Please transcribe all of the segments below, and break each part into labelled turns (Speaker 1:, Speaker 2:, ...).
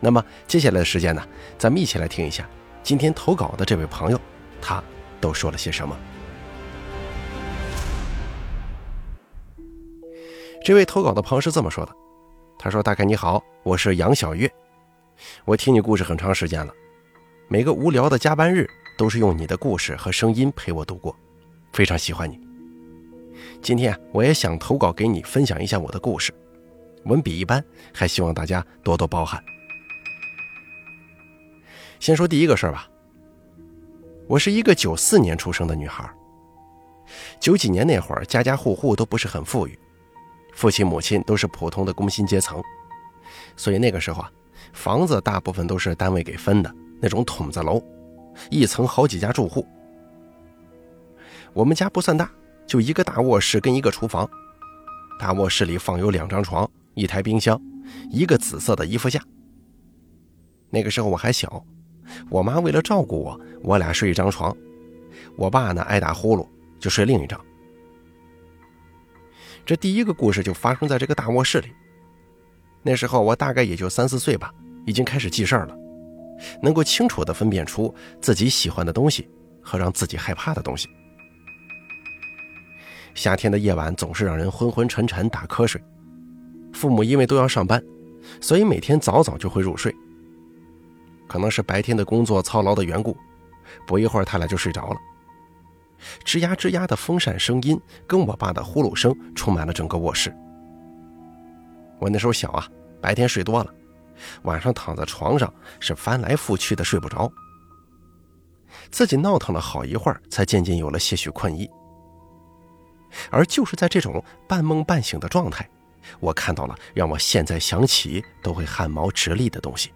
Speaker 1: 那么接下来的时间呢，咱们一起来听一下今天投稿的这位朋友，他都说了些什么。这位投稿的朋友是这么说的：“他说，大概你好，我是杨小月，我听你故事很长时间了，每个无聊的加班日都是用你的故事和声音陪我度过，非常喜欢你。今天我也想投稿给你分享一下我的故事，文笔一般，还希望大家多多包涵。”先说第一个事儿吧。我是一个九四年出生的女孩。九几年那会儿，家家户户都不是很富裕，父亲母亲都是普通的工薪阶层，所以那个时候啊，房子大部分都是单位给分的那种筒子楼，一层好几家住户。我们家不算大，就一个大卧室跟一个厨房。大卧室里放有两张床、一台冰箱、一个紫色的衣服架。那个时候我还小。我妈为了照顾我，我俩睡一张床。我爸呢爱打呼噜，就睡另一张。这第一个故事就发生在这个大卧室里。那时候我大概也就三四岁吧，已经开始记事儿了，能够清楚地分辨出自己喜欢的东西和让自己害怕的东西。夏天的夜晚总是让人昏昏沉沉打瞌睡，父母因为都要上班，所以每天早早就会入睡。可能是白天的工作操劳的缘故，不一会儿他俩就睡着了。吱呀吱呀的风扇声音跟我爸的呼噜声充满了整个卧室。我那时候小啊，白天睡多了，晚上躺在床上是翻来覆去的睡不着，自己闹腾了好一会儿，才渐渐有了些许困意。而就是在这种半梦半醒的状态，我看到了让我现在想起都会汗毛直立的东西。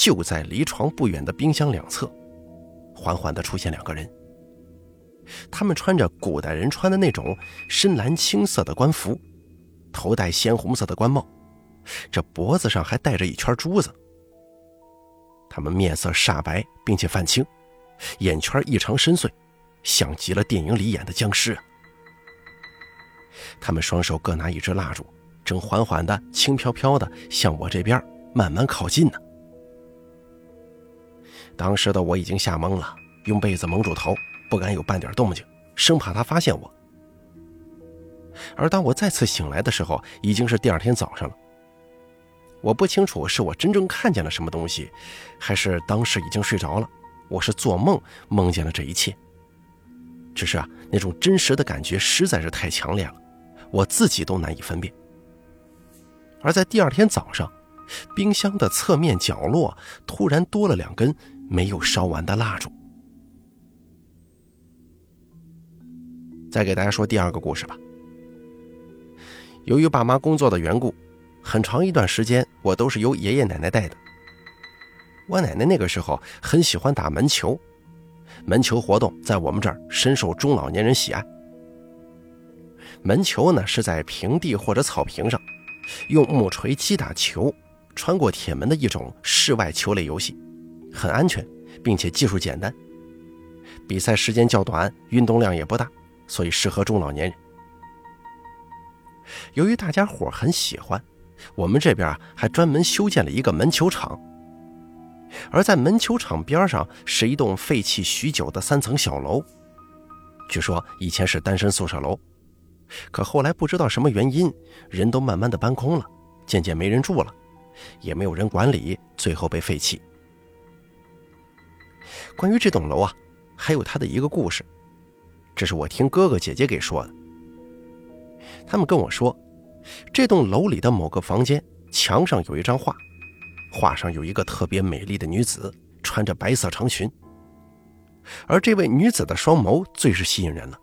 Speaker 1: 就在离床不远的冰箱两侧，缓缓地出现两个人。他们穿着古代人穿的那种深蓝青色的官服，头戴鲜红色的官帽，这脖子上还戴着一圈珠子。他们面色煞白，并且泛青，眼圈异常深邃，像极了电影里演的僵尸！他们双手各拿一支蜡烛，正缓缓的、轻飘飘的向我这边慢慢靠近呢。当时的我已经吓懵了，用被子蒙住头，不敢有半点动静，生怕他发现我。而当我再次醒来的时候，已经是第二天早上了。我不清楚是我真正看见了什么东西，还是当时已经睡着了，我是做梦梦见了这一切。只是啊，那种真实的感觉实在是太强烈了，我自己都难以分辨。而在第二天早上，冰箱的侧面角落突然多了两根。没有烧完的蜡烛。再给大家说第二个故事吧。由于爸妈工作的缘故，很长一段时间我都是由爷爷奶奶带的。我奶奶那个时候很喜欢打门球，门球活动在我们这儿深受中老年人喜爱。门球呢是在平地或者草坪上，用木锤击打球，穿过铁门的一种室外球类游戏。很安全，并且技术简单，比赛时间较短，运动量也不大，所以适合中老年人。由于大家伙很喜欢，我们这边还专门修建了一个门球场。而在门球场边上是一栋废弃许久的三层小楼，据说以前是单身宿舍楼，可后来不知道什么原因，人都慢慢的搬空了，渐渐没人住了，也没有人管理，最后被废弃。关于这栋楼啊，还有它的一个故事，这是我听哥哥姐姐给说的。他们跟我说，这栋楼里的某个房间墙上有一张画，画上有一个特别美丽的女子，穿着白色长裙。而这位女子的双眸最是吸引人了，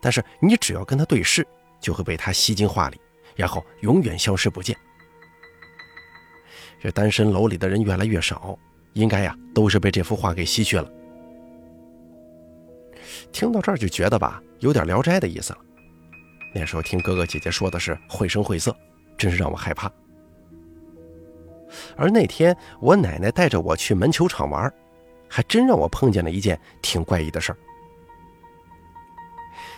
Speaker 1: 但是你只要跟她对视，就会被她吸进画里，然后永远消失不见。这单身楼里的人越来越少，应该呀都是被这幅画给吸去了。听到这儿就觉得吧，有点《聊斋》的意思了。那时候听哥哥姐姐说的是绘声绘色，真是让我害怕。而那天我奶奶带着我去门球场玩，还真让我碰见了一件挺怪异的事儿。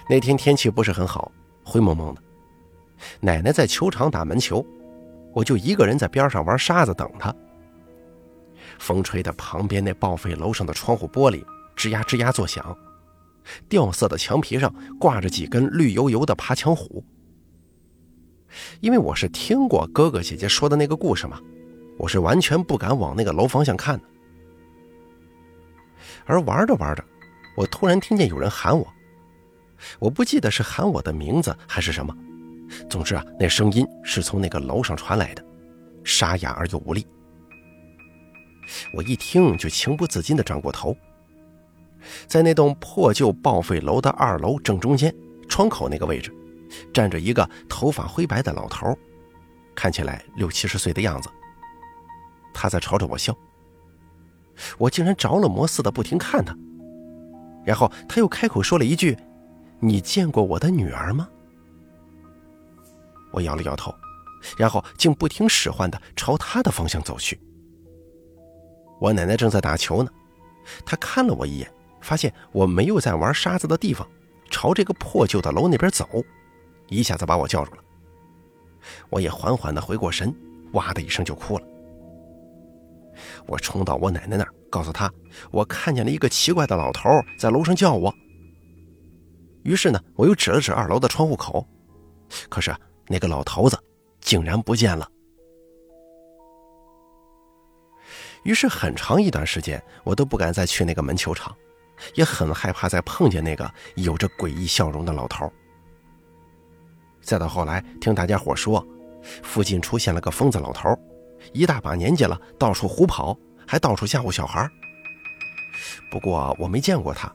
Speaker 1: 那天天气不是很好，灰蒙蒙的，奶奶在球场打门球，我就一个人在边上玩沙子等她。风吹的旁边那报废楼上的窗户玻璃吱呀吱呀作响。掉色的墙皮上挂着几根绿油油的爬墙虎。因为我是听过哥哥姐姐说的那个故事嘛，我是完全不敢往那个楼方向看的。而玩着玩着，我突然听见有人喊我，我不记得是喊我的名字还是什么，总之啊，那声音是从那个楼上传来的，沙哑而又无力。我一听就情不自禁地转过头。在那栋破旧报废楼的二楼正中间窗口那个位置，站着一个头发灰白的老头，看起来六七十岁的样子。他在朝着我笑，我竟然着了魔似的不停看他。然后他又开口说了一句：“你见过我的女儿吗？”我摇了摇头，然后竟不听使唤的朝他的方向走去。我奶奶正在打球呢，她看了我一眼。发现我没有在玩沙子的地方，朝这个破旧的楼那边走，一下子把我叫住了。我也缓缓的回过神，哇的一声就哭了。我冲到我奶奶那儿，告诉她我看见了一个奇怪的老头在楼上叫我。于是呢，我又指了指二楼的窗户口，可是那个老头子竟然不见了。于是很长一段时间，我都不敢再去那个门球场。也很害怕再碰见那个有着诡异笑容的老头。再到后来，听大家伙说，附近出现了个疯子老头，一大把年纪了，到处胡跑，还到处吓唬小孩。不过我没见过他，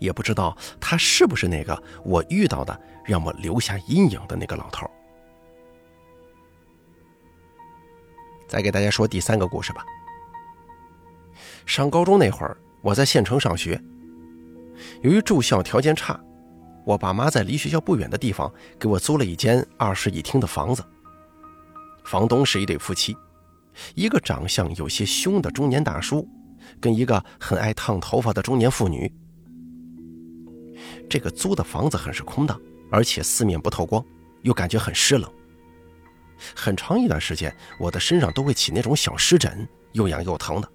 Speaker 1: 也不知道他是不是那个我遇到的让我留下阴影的那个老头。再给大家说第三个故事吧。上高中那会儿，我在县城上学。由于住校条件差，我爸妈在离学校不远的地方给我租了一间二室一厅的房子。房东是一对夫妻，一个长相有些凶的中年大叔，跟一个很爱烫头发的中年妇女。这个租的房子很是空荡，而且四面不透光，又感觉很湿冷。很长一段时间，我的身上都会起那种小湿疹，又痒又疼的。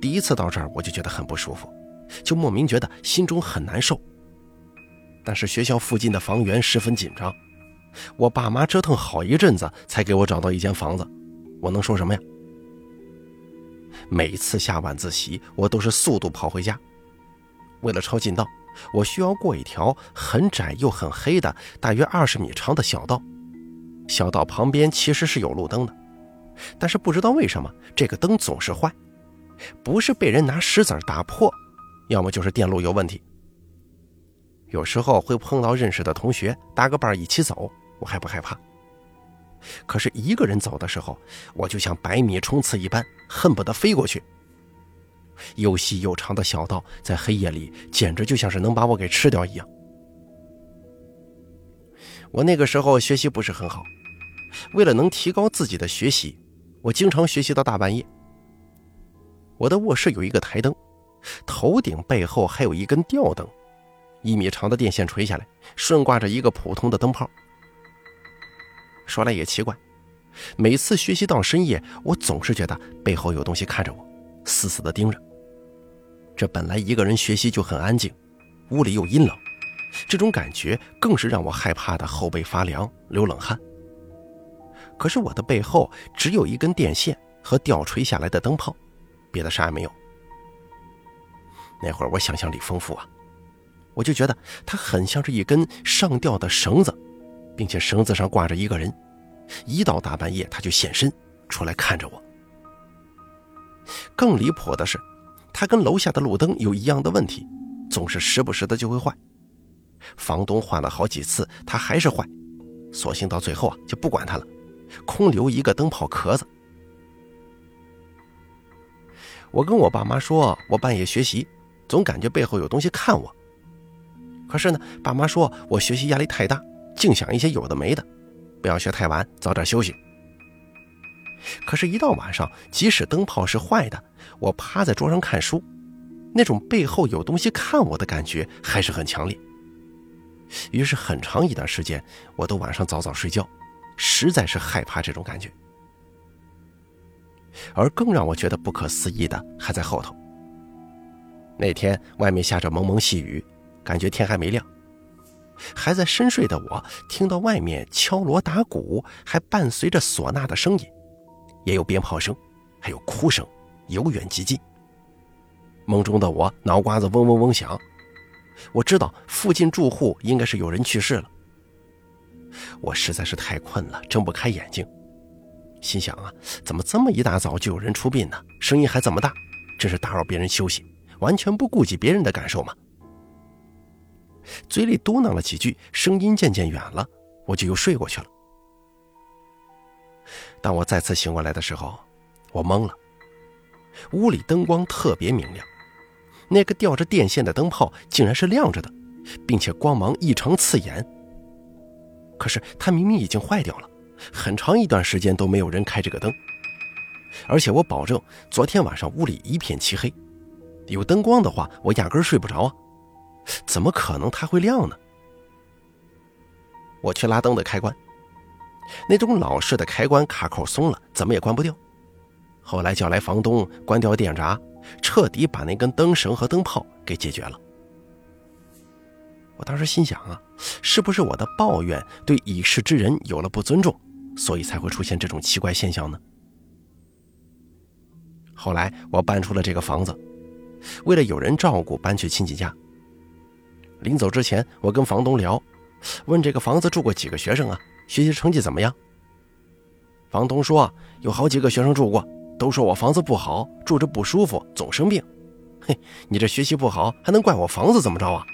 Speaker 1: 第一次到这儿，我就觉得很不舒服，就莫名觉得心中很难受。但是学校附近的房源十分紧张，我爸妈折腾好一阵子才给我找到一间房子，我能说什么呀？每次下晚自习，我都是速度跑回家。为了抄近道，我需要过一条很窄又很黑的、大约二十米长的小道。小道旁边其实是有路灯的，但是不知道为什么这个灯总是坏。不是被人拿石子打破，要么就是电路有问题。有时候会碰到认识的同学搭个伴一起走，我还不害怕。可是一个人走的时候，我就像百米冲刺一般，恨不得飞过去。又细又长的小道在黑夜里，简直就像是能把我给吃掉一样。我那个时候学习不是很好，为了能提高自己的学习，我经常学习到大半夜。我的卧室有一个台灯，头顶背后还有一根吊灯，一米长的电线垂下来，顺挂着一个普通的灯泡。说来也奇怪，每次学习到深夜，我总是觉得背后有东西看着我，死死的盯着。这本来一个人学习就很安静，屋里又阴冷，这种感觉更是让我害怕的后背发凉，流冷汗。可是我的背后只有一根电线和吊垂下来的灯泡。别的啥也没有。那会儿我想象力丰富啊，我就觉得它很像是一根上吊的绳子，并且绳子上挂着一个人，一到大半夜他就现身出来看着我。更离谱的是，他跟楼下的路灯有一样的问题，总是时不时的就会坏。房东换了好几次，他还是坏，索性到最后啊就不管他了，空留一个灯泡壳子。我跟我爸妈说，我半夜学习，总感觉背后有东西看我。可是呢，爸妈说我学习压力太大，净想一些有的没的，不要学太晚，早点休息。可是，一到晚上，即使灯泡是坏的，我趴在桌上看书，那种背后有东西看我的感觉还是很强烈。于是，很长一段时间，我都晚上早早睡觉，实在是害怕这种感觉。而更让我觉得不可思议的还在后头。那天外面下着蒙蒙细雨，感觉天还没亮，还在深睡的我听到外面敲锣打鼓，还伴随着唢呐的声音。也有鞭炮声，还有哭声，由远及近。梦中的我脑瓜子嗡嗡嗡响，我知道附近住户应该是有人去世了。我实在是太困了，睁不开眼睛，心想啊，怎么这么一大早就有人出殡呢？声音还这么大，真是打扰别人休息，完全不顾及别人的感受嘛。嘴里嘟囔了几句，声音渐渐远了，我就又睡过去了。当我再次醒过来的时候，我懵了。屋里灯光特别明亮，那个吊着电线的灯泡竟然是亮着的，并且光芒异常刺眼。可是它明明已经坏掉了，很长一段时间都没有人开这个灯。而且我保证，昨天晚上屋里一片漆黑，有灯光的话，我压根睡不着啊！怎么可能它会亮呢？我去拉灯的开关。那种老式的开关卡扣松了，怎么也关不掉。后来叫来房东，关掉电闸，彻底把那根灯绳和灯泡给解决了。我当时心想啊，是不是我的抱怨对已逝之人有了不尊重，所以才会出现这种奇怪现象呢？后来我搬出了这个房子，为了有人照顾，搬去亲戚家。临走之前，我跟房东聊，问这个房子住过几个学生啊？学习成绩怎么样？房东说有好几个学生住过，都说我房子不好，住着不舒服，总生病。嘿，你这学习不好，还能怪我房子怎么着啊？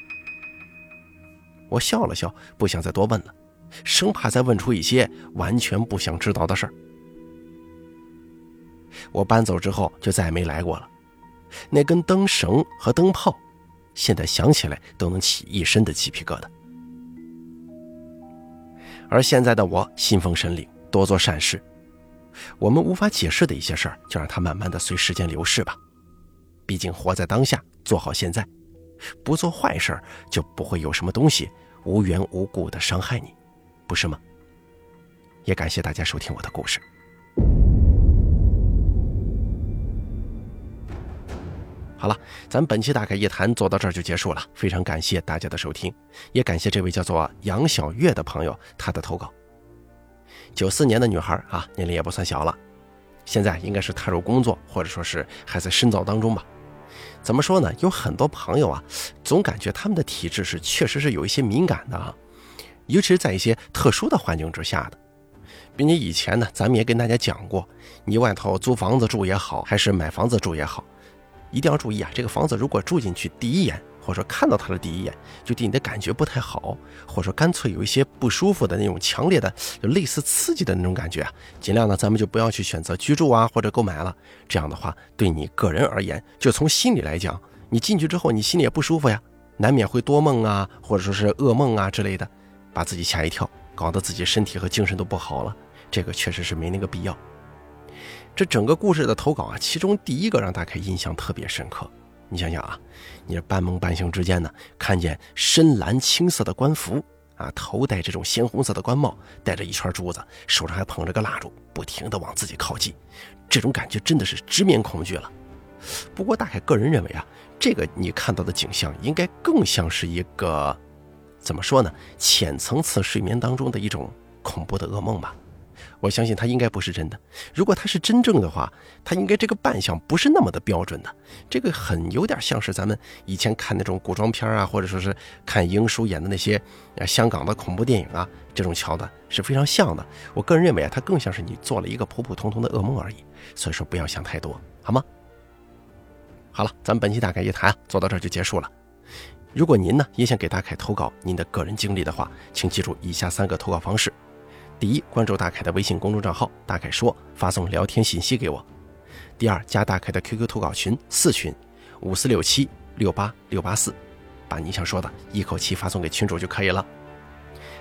Speaker 1: 我笑了笑，不想再多问了，生怕再问出一些完全不想知道的事儿。我搬走之后就再也没来过了。那根灯绳和灯泡，现在想起来都能起一身的鸡皮疙瘩。而现在的我信奉神灵，多做善事。我们无法解释的一些事儿，就让它慢慢的随时间流逝吧。毕竟活在当下，做好现在，不做坏事就不会有什么东西无缘无故的伤害你，不是吗？也感谢大家收听我的故事。好了，咱本期大概一谈做到这儿就结束了。非常感谢大家的收听，也感谢这位叫做杨小月的朋友他的投稿。九四年的女孩啊，年龄也不算小了，现在应该是踏入工作，或者说是还在深造当中吧。怎么说呢？有很多朋友啊，总感觉他们的体质是确实是有一些敏感的啊，尤其是在一些特殊的环境之下的，并且以前呢，咱们也跟大家讲过，你外头租房子住也好，还是买房子住也好。一定要注意啊！这个房子如果住进去第一眼，或者说看到它的第一眼，就对你的感觉不太好，或者说干脆有一些不舒服的那种强烈的、就类似刺激的那种感觉啊，尽量呢咱们就不要去选择居住啊或者购买了。这样的话，对你个人而言，就从心理来讲，你进去之后你心里也不舒服呀，难免会多梦啊，或者说是噩梦啊之类的，把自己吓一跳，搞得自己身体和精神都不好了。这个确实是没那个必要。这整个故事的投稿啊，其中第一个让大家印象特别深刻。你想想啊，你这半梦半醒之间呢，看见深蓝青色的官服啊，头戴这种鲜红色的官帽，戴着一圈珠子，手上还捧着个蜡烛，不停的往自己靠近，这种感觉真的是直面恐惧了。不过大概个人认为啊，这个你看到的景象应该更像是一个怎么说呢，浅层次睡眠当中的一种恐怖的噩梦吧。我相信他应该不是真的。如果他是真正的话，他应该这个扮相不是那么的标准的。这个很有点像是咱们以前看那种古装片啊，或者说是看英叔演的那些香港的恐怖电影啊，这种桥段是非常像的。我个人认为啊，他更像是你做了一个普普通通的噩梦而已。所以说不要想太多，好吗？好了，咱们本期大概一谈做到这就结束了。如果您呢也想给大凯投稿您的个人经历的话，请记住以下三个投稿方式。第一，关注大凯的微信公众账号“大凯说”，发送聊天信息给我；第二，加大凯的 QQ 投稿群四群五四六七六八六八四，把你想说的一口气发送给群主就可以了。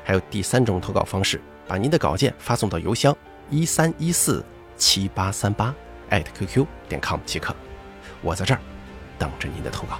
Speaker 1: 还有第三种投稿方式，把您的稿件发送到邮箱一三一四七八三八艾特 QQ 点 com 即可。我在这儿等着您的投稿。